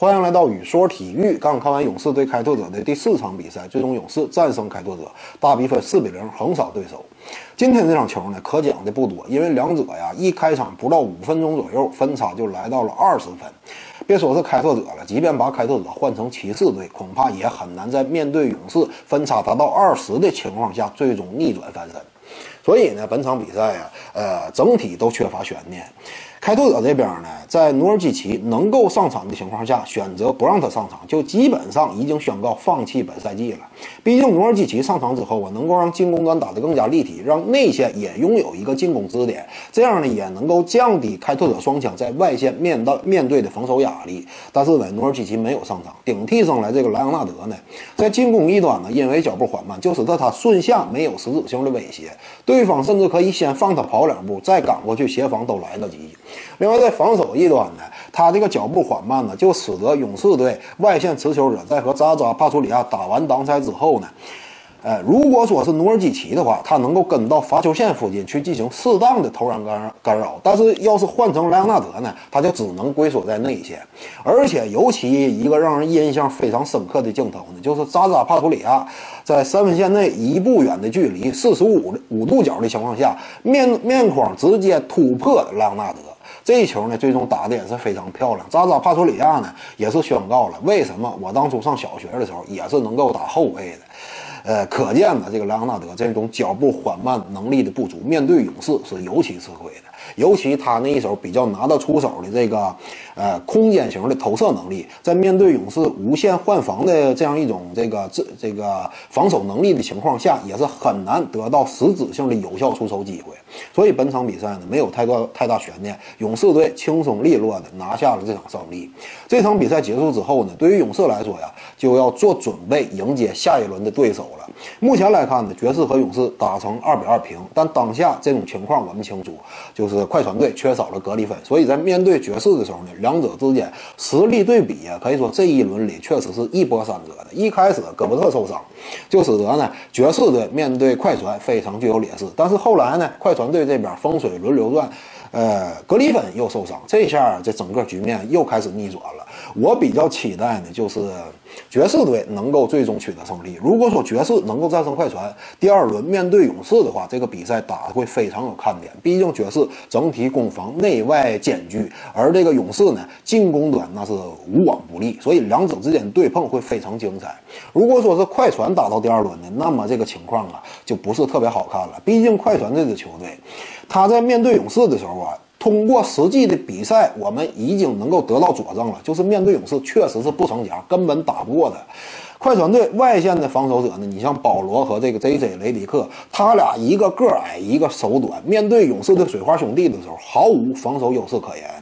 欢迎来到雨说体育。刚看完勇士对开拓者的第四场比赛，最终勇士战胜开拓者，大比分四比零横扫对手。今天这场球呢，可讲的不多，因为两者呀一开场不到五分钟左右，分差就来到了二十分。别说是开拓者了，即便把开拓者换成骑士队，恐怕也很难在面对勇士分差达到二十的情况下，最终逆转翻身。所以呢，本场比赛呀，呃，整体都缺乏悬念。开拓者这边呢，在努尔基奇能够上场的情况下，选择不让他上场，就基本上已经宣告放弃本赛季了。毕竟努尔基奇上场之后啊，能够让进攻端打得更加立体，让内线也拥有一个进攻支点，这样呢，也能够降低开拓者双枪在外线面到面对的防守压力。但是呢，努尔基奇没有上场，顶替上来这个莱昂纳德呢，在进攻一端呢，因为脚步缓慢，就使得他顺下没有实质性的威胁，对方甚至可以先放他跑两步，再赶过去协防都来得及。另外，在防守一端呢，他这个脚步缓慢呢，就使得勇士队外线持球者在和扎扎帕楚里亚打完挡拆之后呢，呃，如果说是努尔基奇的话，他能够跟到罚球线附近去进行适当的投篮干干扰；但是要是换成莱昂纳德呢，他就只能龟缩在内线。而且，尤其一个让人印象非常深刻的镜头呢，就是扎扎帕图里亚在三分线内一步远的距离，四十五五度角的情况下，面面框直接突破莱昂纳德。这一球呢，最终打的也是非常漂亮。扎扎帕楚里亚呢，也是宣告了为什么我当初上小学的时候也是能够打后卫的。呃，可见呢，这个莱昂纳德这种脚步缓慢能力的不足，面对勇士是尤其吃亏的。尤其他那一手比较拿得出手的这个，呃，空间型的投射能力，在面对勇士无限换防的这样一种这个这这个防守能力的情况下，也是很难得到实质性的有效出手机会。所以本场比赛呢，没有太多太大悬念，勇士队轻松利落的拿下了这场胜利。这场比赛结束之后呢，对于勇士来说呀，就要做准备迎接下一轮的对手目前来看呢，爵士和勇士打成二比二平，但当下这种情况我们清楚，就是快船队缺少了格里芬，所以在面对爵士的时候呢，两者之间实力对比啊，可以说这一轮里确实是一波三折的。一开始戈伯特受伤，就使得呢爵士队面对快船非常具有劣势，但是后来呢，快船队这边风水轮流转。呃，格里芬又受伤，这下这整个局面又开始逆转了。我比较期待呢，就是爵士队能够最终取得胜利。如果说爵士能够战胜快船，第二轮面对勇士的话，这个比赛打的会非常有看点。毕竟爵士整体攻防内外兼具，而这个勇士呢，进攻端那是无往不利，所以两者之间对碰会非常精彩。如果说是快船打到第二轮呢，那么这个情况啊，就不是特别好看了。毕竟快船这支球队。他在面对勇士的时候啊，通过实际的比赛，我们已经能够得到佐证了，就是面对勇士确实是不成家，根本打不过的。快船队外线的防守者呢，你像保罗和这个 J.J. 雷迪克，他俩一个个矮，一个手短，面对勇士的水花兄弟的时候，毫无防守优势可言。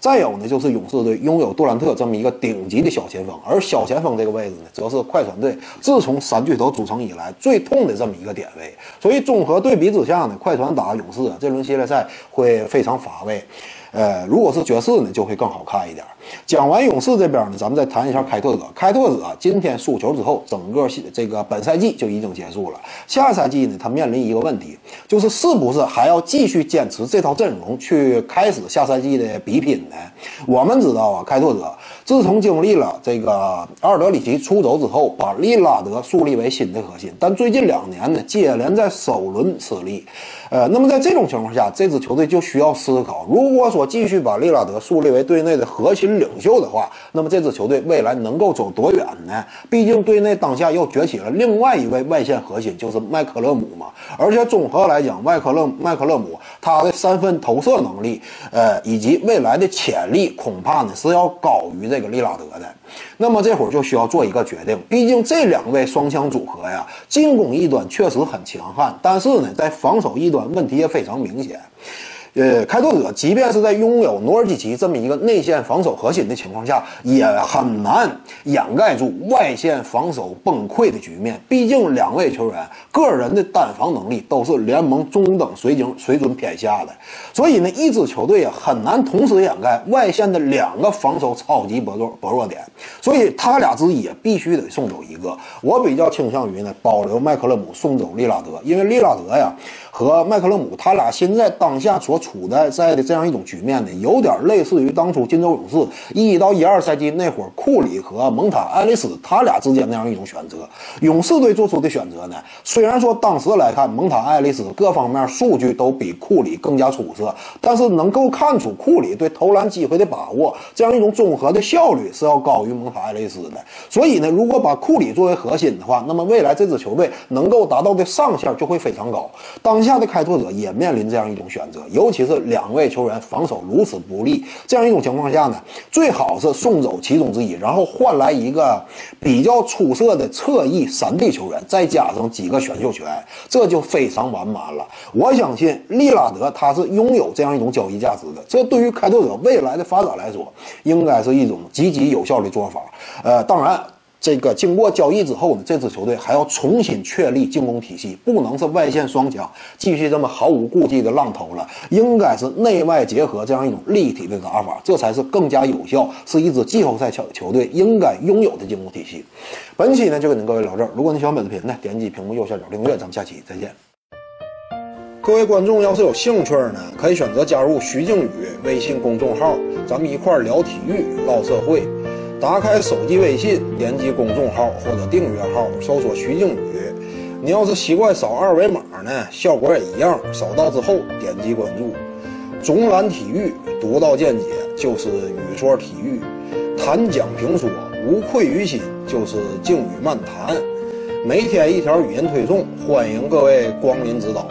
再有呢，就是勇士队拥有杜兰特这么一个顶级的小前锋，而小前锋这个位置呢，则是快船队自从三巨头组成以来最痛的这么一个点位。所以综合对比之下呢，快船打勇士这轮系列赛会非常乏味。呃，如果是爵士呢，就会更好看一点。讲完勇士这边呢，咱们再谈一下开拓者。开拓者今天输球之后，整个这个本赛季就已经结束了。下赛季呢，他面临一个问题，就是是不是还要继续坚持这套阵容去开始下赛季的比拼呢？我们知道啊，开拓者自从经历了这个阿尔德里奇出走之后，把利拉德树立为新的核心，但最近两年呢，接连在首轮失利。呃，那么在这种情况下，这支球队就需要思考，如果说继续把利拉德树立为队内的核心领袖的话，那么这支球队未来能够走多远呢？毕竟队内当下又崛起了另外一位外线核心，就是麦克勒姆嘛。而且综合来讲，麦克勒麦克勒姆他的三分投射能力，呃，以及未来的潜力，恐怕呢是要高于这个利拉德的。那么这会儿就需要做一个决定，毕竟这两位双枪组合呀，进攻一端确实很强悍，但是呢，在防守一端问题也非常明显。呃，开拓者即便是在拥有努尔基奇这么一个内线防守核心的情况下，也很难掩盖住外线防守崩溃的局面。毕竟两位球员个人的单防能力都是联盟中等水准水准偏下的，所以呢，一支球队啊很难同时掩盖外线的两个防守超级薄弱薄弱点。所以他俩之一必须得送走一个。我比较倾向于呢保留麦克勒姆，送走利拉德，因为利拉德呀和麦克勒姆他俩现在当下所处。处在在的这样一种局面呢，有点类似于当初金州勇士一到一二赛季那会儿库里和蒙塔艾利斯他俩之间那样一种选择。勇士队做出的选择呢，虽然说当时来看蒙塔艾利斯各方面数据都比库里更加出色，但是能够看出库里对投篮机会的把握，这样一种综合的效率是要高于蒙塔艾利斯的。所以呢，如果把库里作为核心的话，那么未来这支球队能够达到的上限就会非常高。当下的开拓者也面临这样一种选择，尤其是两位球员防守如此不利，这样一种情况下呢，最好是送走其中之一，然后换来一个比较出色的侧翼三 D 球员，再加上几个选秀权，这就非常完满了。我相信利拉德他是拥有这样一种交易价值的，这对于开拓者未来的发展来说，应该是一种积极有效的做法。呃，当然。这个经过交易之后呢，这支球队还要重新确立进攻体系，不能是外线双强继续这么毫无顾忌的浪投了，应该是内外结合这样一种立体的打法，这才是更加有效，是一支季后赛球球队应该拥有的进攻体系。本期呢就跟您各位聊这儿，如果你喜欢本视频呢，点击屏幕右下角订阅，咱们下期再见。各位观众要是有兴趣呢，可以选择加入徐静宇微信公众号，咱们一块聊体育、唠社会。打开手机微信，点击公众号或者订阅号，搜索徐静宇。你要是习惯扫二维码呢，效果也一样。扫到之后点击关注。总览体育，独到见解就是语说体育，谈讲评说无愧于心就是静语漫谈。每天一条语音推送，欢迎各位光临指导。